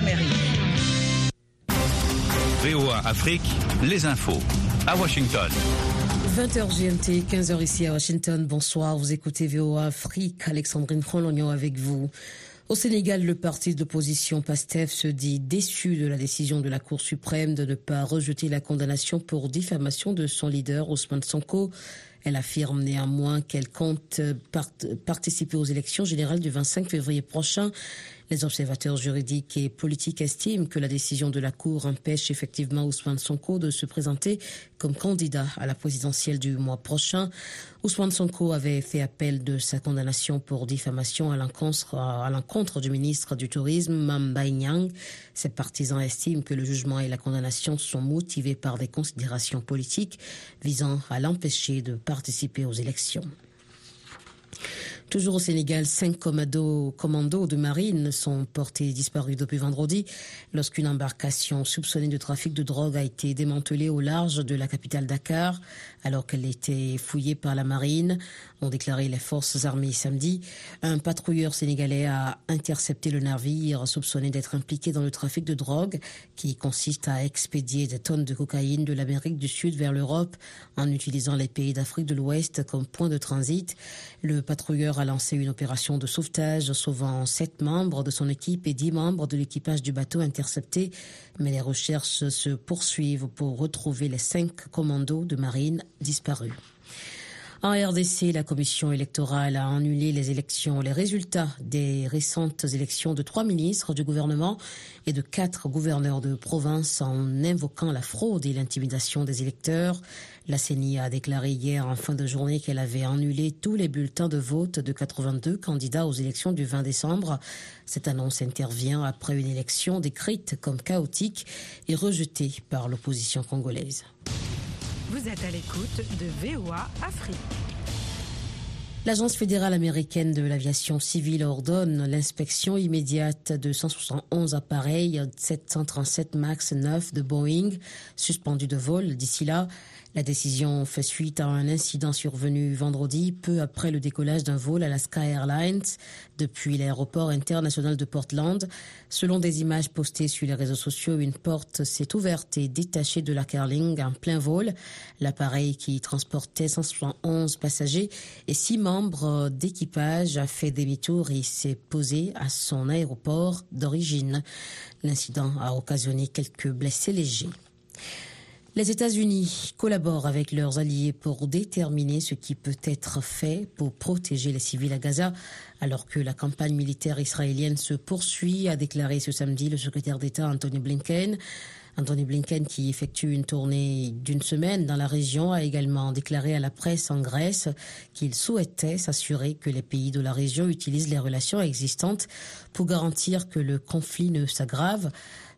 l'Amérique. VOA Afrique, les infos à Washington. 20h GMT, 15h ici à Washington. Bonsoir, vous écoutez VOA Afrique. Alexandrine Frolognon avec vous. Au Sénégal, le parti d'opposition PASTEF se dit déçu de la décision de la Cour suprême de ne pas rejeter la condamnation pour diffamation de son leader Ousmane Sonko. Elle affirme néanmoins qu'elle compte participer aux élections générales du 25 février prochain. Les observateurs juridiques et politiques estiment que la décision de la Cour empêche effectivement Ousmane Sonko de se présenter comme candidat à la présidentielle du mois prochain. Ousmane Sonko avait fait appel de sa condamnation pour diffamation à l'encontre du ministre du Tourisme, Mamba Nyang. Ses partisans estiment que le jugement et la condamnation sont motivés par des considérations politiques visant à l'empêcher de participer aux élections. Toujours au Sénégal, cinq commandos, de marine sont portés disparus depuis vendredi lorsqu'une embarcation soupçonnée de trafic de drogue a été démantelée au large de la capitale Dakar alors qu'elle était fouillée par la marine, ont déclaré les forces armées samedi. Un patrouilleur sénégalais a intercepté le navire soupçonné d'être impliqué dans le trafic de drogue qui consiste à expédier des tonnes de cocaïne de l'Amérique du Sud vers l'Europe en utilisant les pays d'Afrique de l'Ouest comme point de transit. Le patrouilleur a lancé une opération de sauvetage, sauvant sept membres de son équipe et dix membres de l'équipage du bateau intercepté. Mais les recherches se poursuivent pour retrouver les cinq commandos de marine disparus. En RDC, la commission électorale a annulé les élections, les résultats des récentes élections de trois ministres du gouvernement et de quatre gouverneurs de province en invoquant la fraude et l'intimidation des électeurs. La CENI a déclaré hier en fin de journée qu'elle avait annulé tous les bulletins de vote de 82 candidats aux élections du 20 décembre. Cette annonce intervient après une élection décrite comme chaotique et rejetée par l'opposition congolaise. Vous êtes à l'écoute de VOA Afrique. L'Agence fédérale américaine de l'aviation civile ordonne l'inspection immédiate de 171 appareils 737 MAX 9 de Boeing suspendus de vol d'ici là. La décision fait suite à un incident survenu vendredi, peu après le décollage d'un vol à la Sky Airlines depuis l'aéroport international de Portland. Selon des images postées sur les réseaux sociaux, une porte s'est ouverte et détachée de la Carling en plein vol. L'appareil qui transportait 171 passagers et six membres d'équipage a fait demi-tour et s'est posé à son aéroport d'origine. L'incident a occasionné quelques blessés légers. Les États-Unis collaborent avec leurs alliés pour déterminer ce qui peut être fait pour protéger les civils à Gaza, alors que la campagne militaire israélienne se poursuit, a déclaré ce samedi le secrétaire d'État Anthony Blinken. Anthony Blinken, qui effectue une tournée d'une semaine dans la région, a également déclaré à la presse en Grèce qu'il souhaitait s'assurer que les pays de la région utilisent les relations existantes pour garantir que le conflit ne s'aggrave.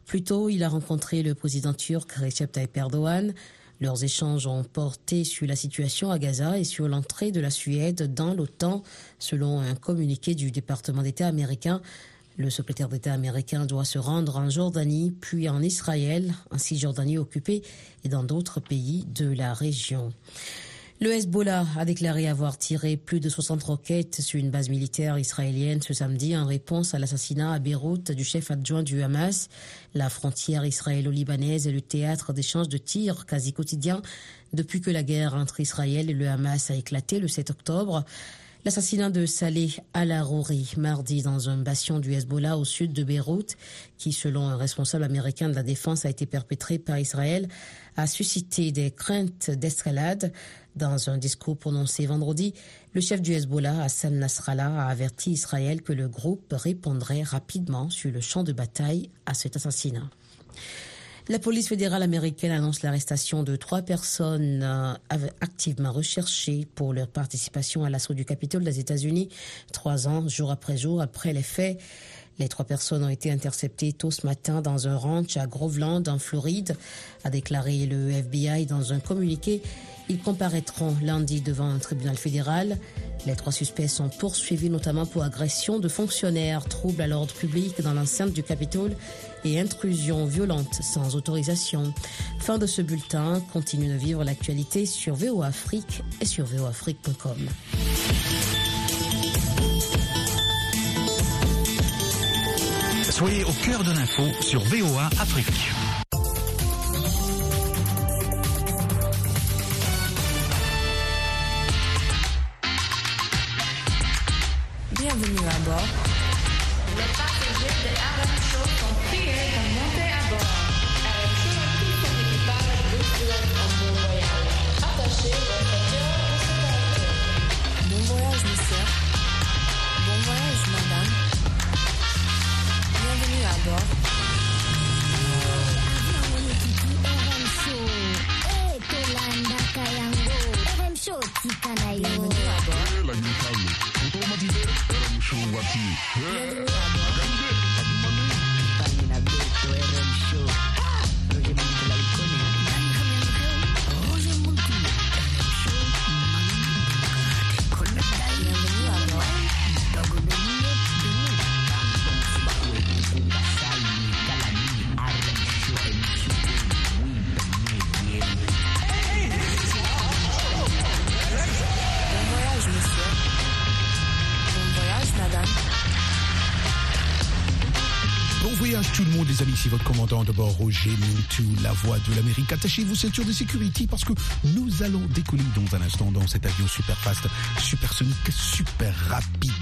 Plus tôt, il a rencontré le président turc Recep Tayyip Erdogan. Leurs échanges ont porté sur la situation à Gaza et sur l'entrée de la Suède dans l'OTAN, selon un communiqué du département d'État américain. Le secrétaire d'État américain doit se rendre en Jordanie, puis en Israël, en Cisjordanie occupée et dans d'autres pays de la région. Le Hezbollah a déclaré avoir tiré plus de 60 roquettes sur une base militaire israélienne ce samedi en réponse à l'assassinat à Beyrouth du chef adjoint du Hamas. La frontière israélo-libanaise est le théâtre d'échanges de tirs quasi quotidiens depuis que la guerre entre Israël et le Hamas a éclaté le 7 octobre. L'assassinat de Saleh al-Arouri mardi dans un bastion du Hezbollah au sud de Beyrouth, qui selon un responsable américain de la défense a été perpétré par Israël, a suscité des craintes d'escalade. Dans un discours prononcé vendredi, le chef du Hezbollah, Hassan Nasrallah, a averti Israël que le groupe répondrait rapidement sur le champ de bataille à cet assassinat. La police fédérale américaine annonce l'arrestation de trois personnes euh, activement recherchées pour leur participation à l'assaut du Capitole des États-Unis, trois ans, jour après jour, après les faits. Les trois personnes ont été interceptées tôt ce matin dans un ranch à Groveland, en Floride, a déclaré le FBI dans un communiqué. Ils comparaîtront lundi devant un tribunal fédéral. Les trois suspects sont poursuivis notamment pour agression de fonctionnaires, troubles à l'ordre public dans l'enceinte du Capitole et intrusion violente sans autorisation. Fin de ce bulletin. Continue de vivre l'actualité sur VO Afrique et sur voafrique.com. Soyez au cœur de l'info sur VOA Afrique. Bienvenue à bord. Bienvenue à bord. Votre commandant de bord Roger Mintou, la voix de l'Amérique. Attachez vos ceintures de sécurité parce que nous allons décoller dans un instant dans cet avion super fast, supersonique, super rapide,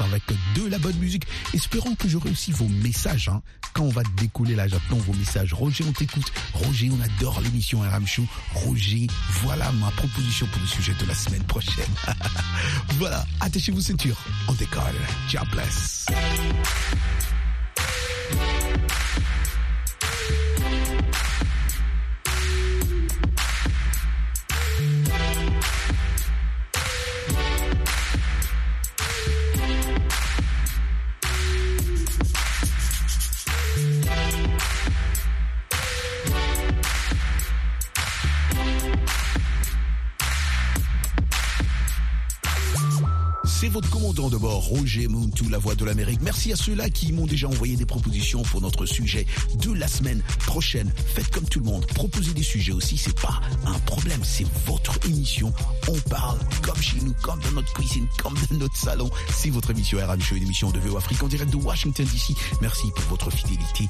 avec de la bonne musique. Espérons que j'aurai aussi vos messages. Hein. Quand on va décoller là, j'attends vos messages. Roger, on t'écoute. Roger, on adore l'émission RM. Roger, voilà ma proposition pour le sujet de la semaine prochaine. voilà, attachez vos ceintures. On décolle. Ciao, bless. De bord, Roger Mountou, la voix de l'Amérique. Merci à ceux-là qui m'ont déjà envoyé des propositions pour notre sujet de la semaine prochaine. Faites comme tout le monde, proposez des sujets aussi, c'est pas un problème, c'est votre émission. On parle comme chez nous, comme dans notre cuisine, comme dans notre salon. C'est votre émission RM Show, une émission de VO Afrique en direct de Washington DC. Merci pour votre fidélité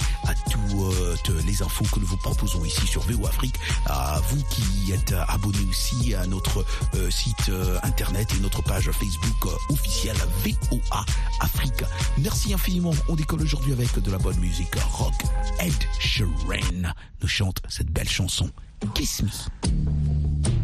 les infos que nous vous proposons ici sur VO Afrique. À vous qui êtes abonnés aussi à notre euh, site euh, internet et notre page Facebook euh, officielle VOA Afrique. Merci infiniment. On décolle aujourd'hui avec de la bonne musique rock. Ed Sheeran nous chante cette belle chanson Kiss Me.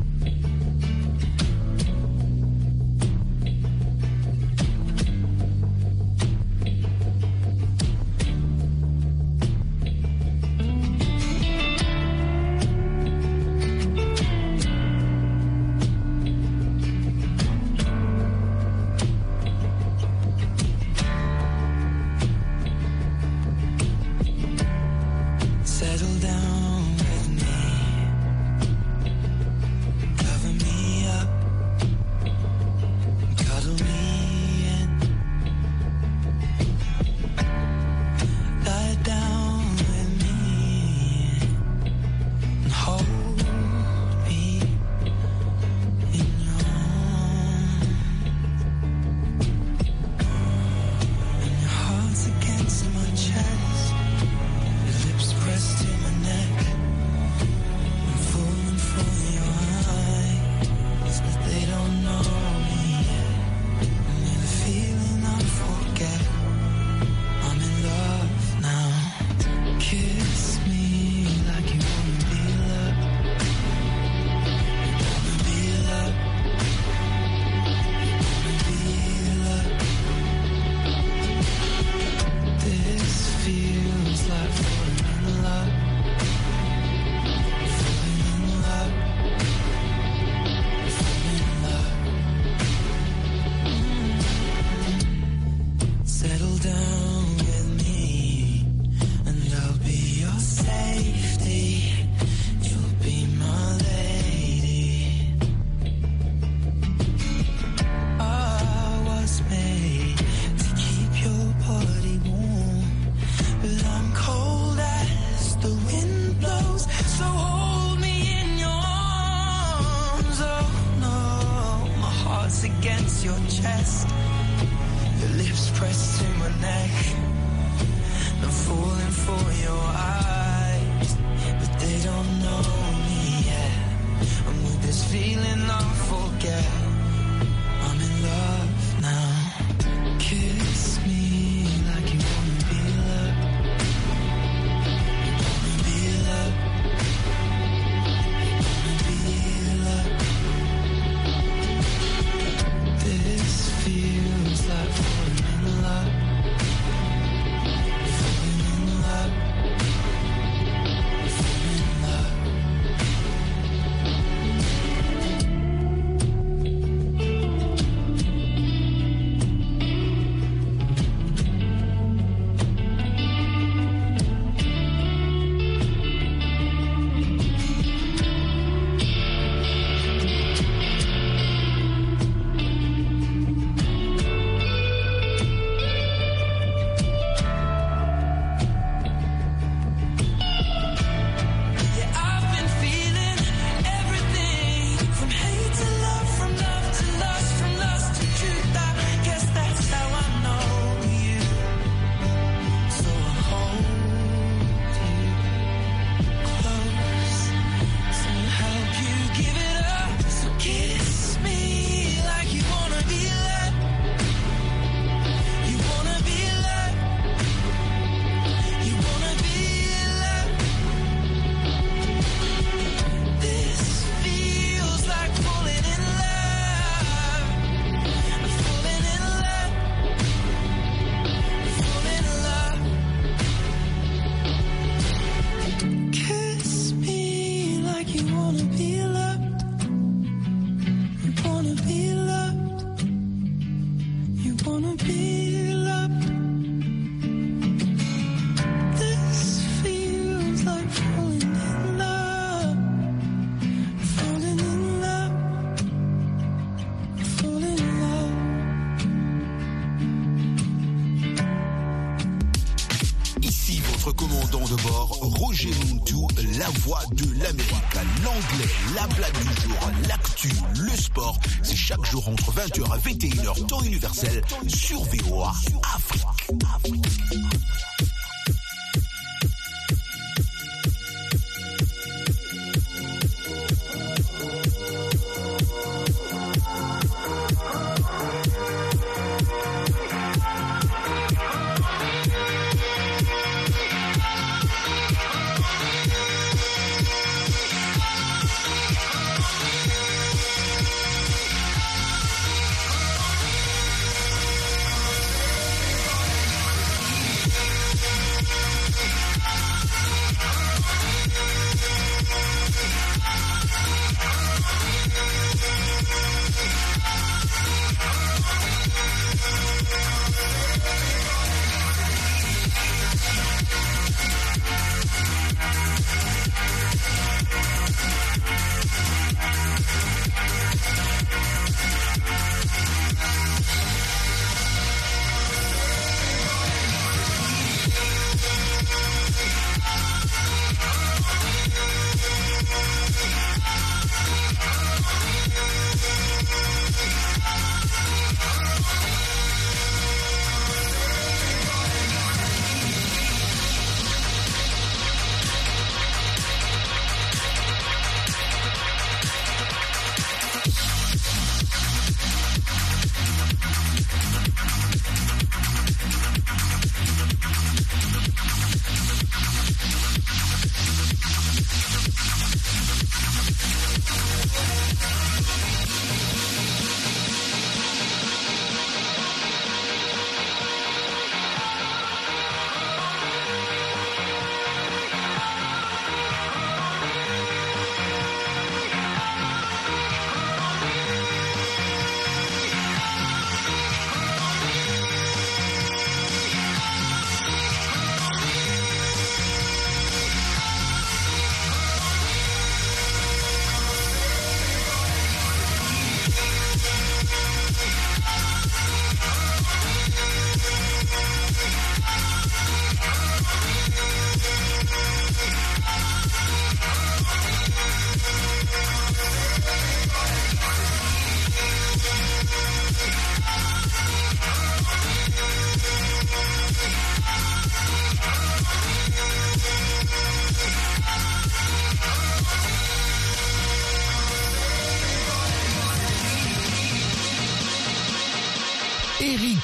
commandant de bord, Roger Montou, la voix de l'Amérique, l'anglais, la blague du jour, l'actu, le sport. C'est chaque jour entre 20h à 21h, temps universel, sur VOA Afrique.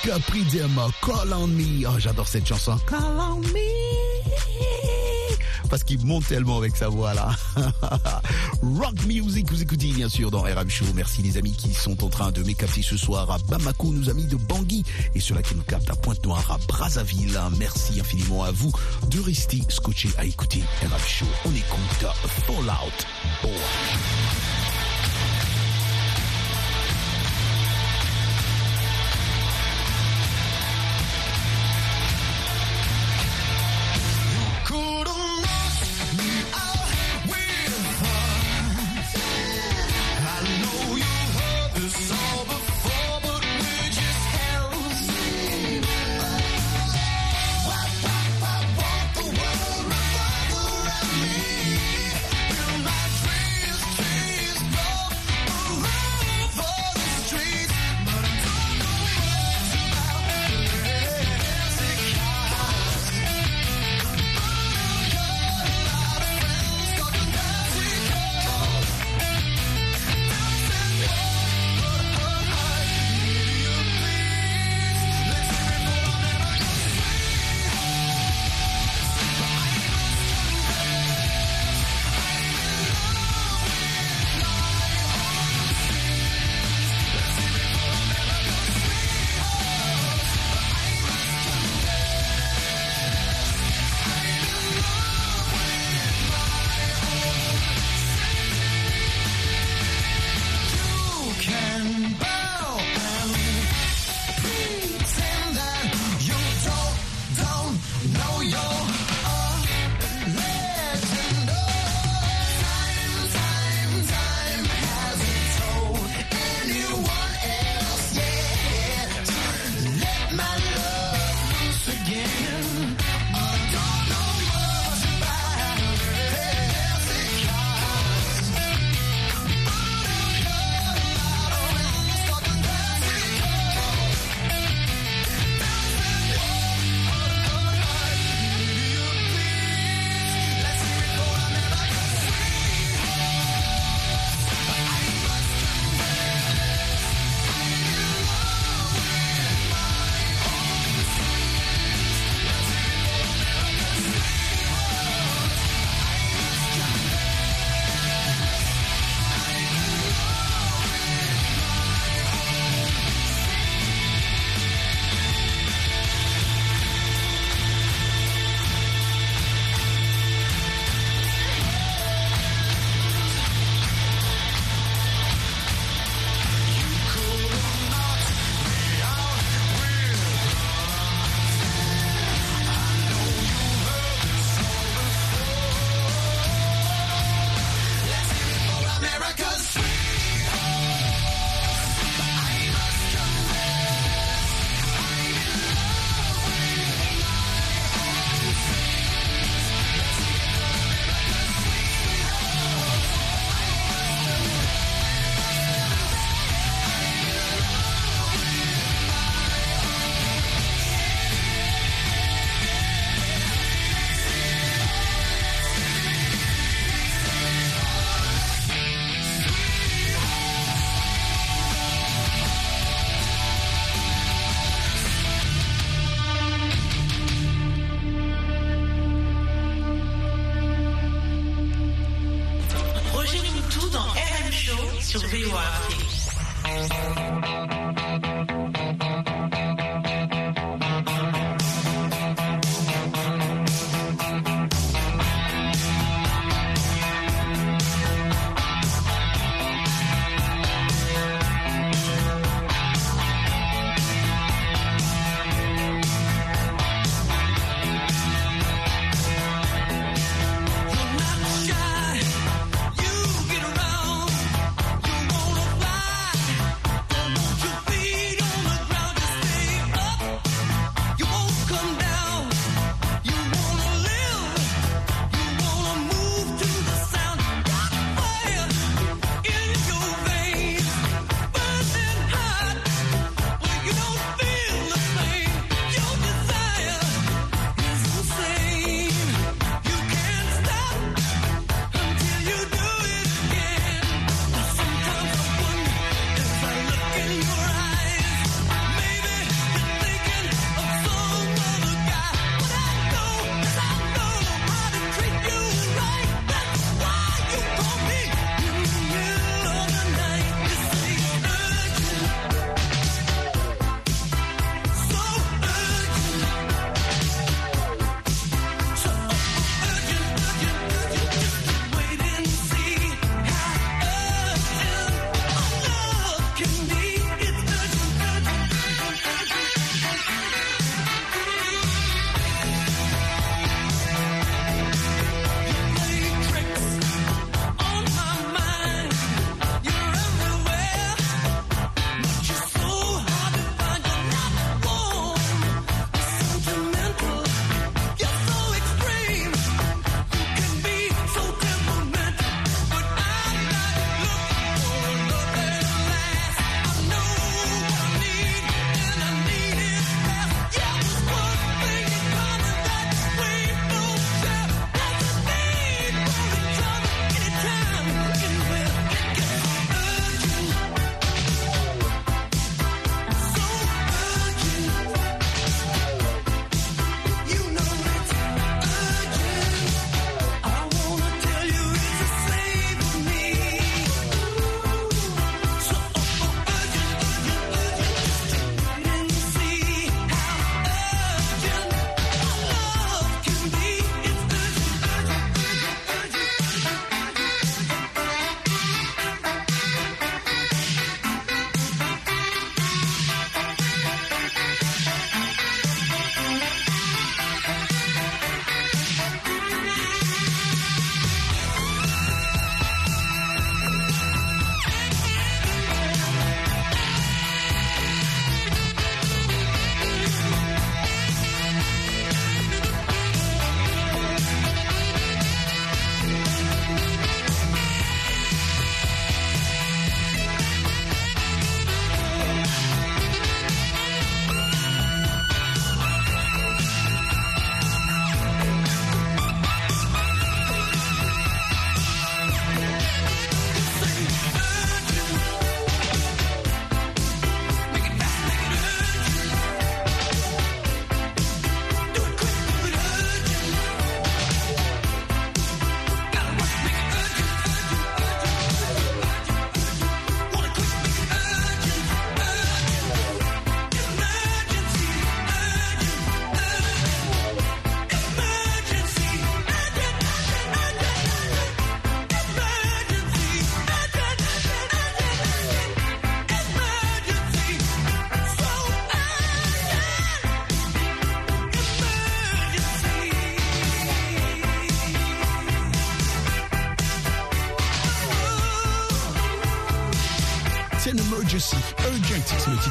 Capri Demo, Call on Me. Oh, j'adore cette chanson. Call on Me. Parce qu'il monte tellement avec sa voix là. Rock Music, vous écoutez bien sûr dans RM Show. Merci les amis qui sont en train de m'écapter ce soir à Bamako, nos amis de Bangui, et ceux-là qui nous captent à Pointe-Noire, à Brazzaville. Merci infiniment à vous de rester scotché à écouter RM Show. On écoute Fallout Boy.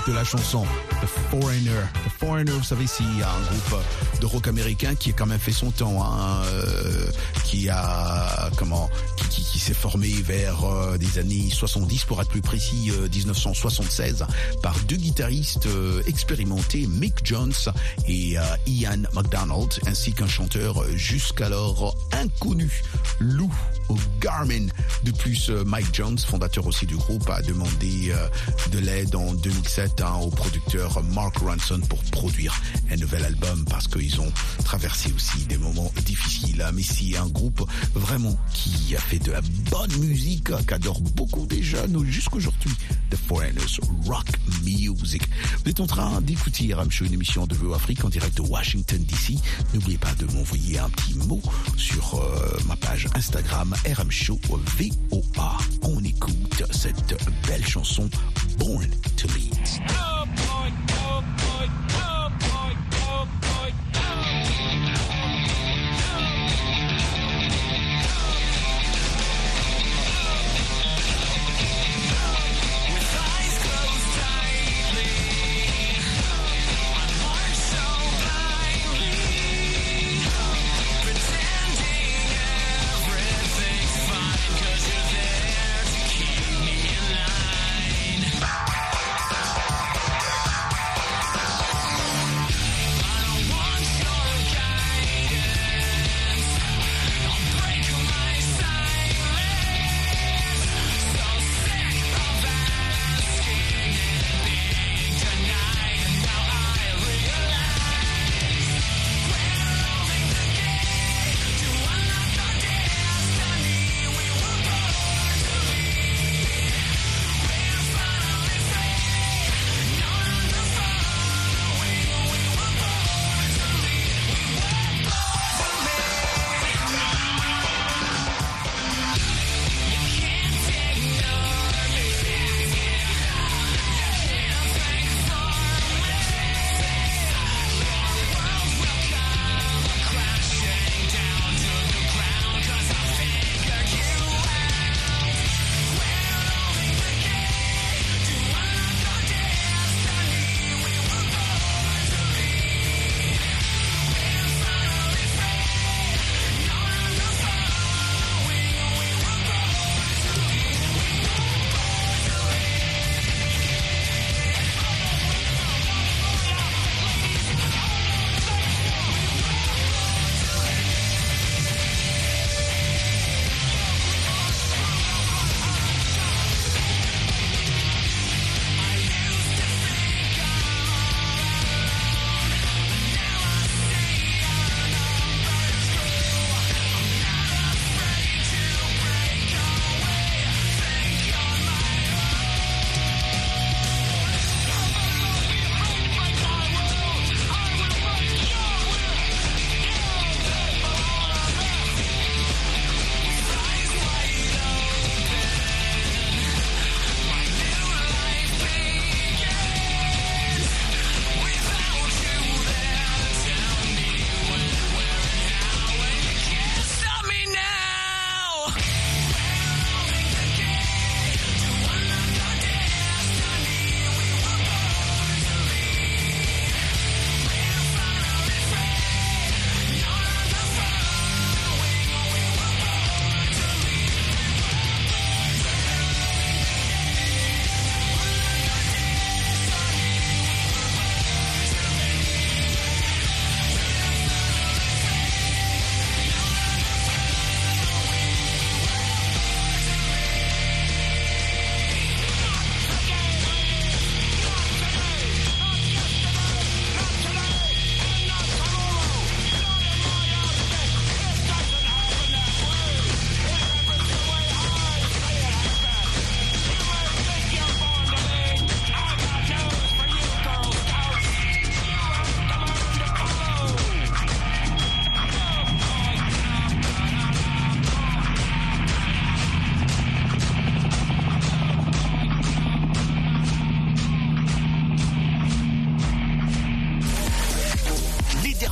De la chanson. The Foreigner. Foreigner, vous savez, c'est un groupe de rock américain qui a quand même fait son temps, hein, euh, qui a, comment, qui, qui, qui s'est formé vers euh, des années 70, pour être plus précis, euh, 1976, par deux guitaristes euh, expérimentés, Mick Jones et euh, Ian McDonald, ainsi qu'un chanteur jusqu'alors inconnu, Lou Garmin. De plus, euh, Mike Jones, fondateur aussi du groupe, a demandé euh, de l'aide en 2007 hein, au producteur Mark Ronson pour produire un nouvel album parce qu'ils ont traversé aussi des moments difficiles. hein. Mais c'est un groupe vraiment qui a fait de la bonne musique, qu'adore beaucoup des jeunes jusqu'aujourd'hui. The Foreigners Rock Music. Vous êtes en train d'écouter RM Show, une émission de VO Afrique en direct de Washington DC. N'oubliez pas de m'envoyer un petit mot sur euh, ma page Instagram RM Show VOA. On écoute cette belle chanson Born to Lead.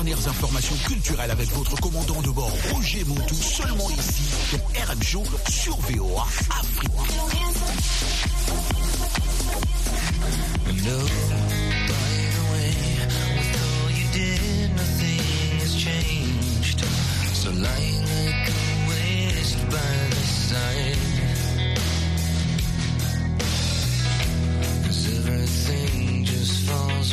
dernières informations culturelles avec votre commandant de bord Roger Montou, seulement ici, pour RM Show sur VOA Afrique. Cause everything just falls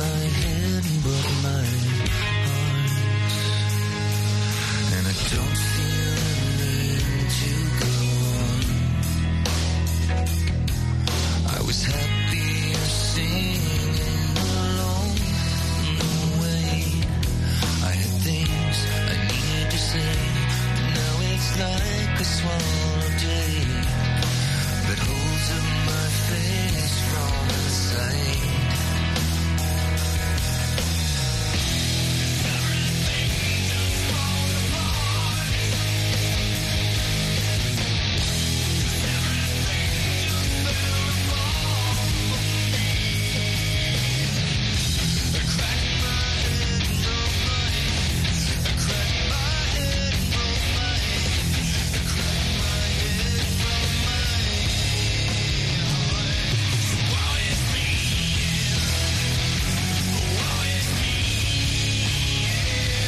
my hand, but my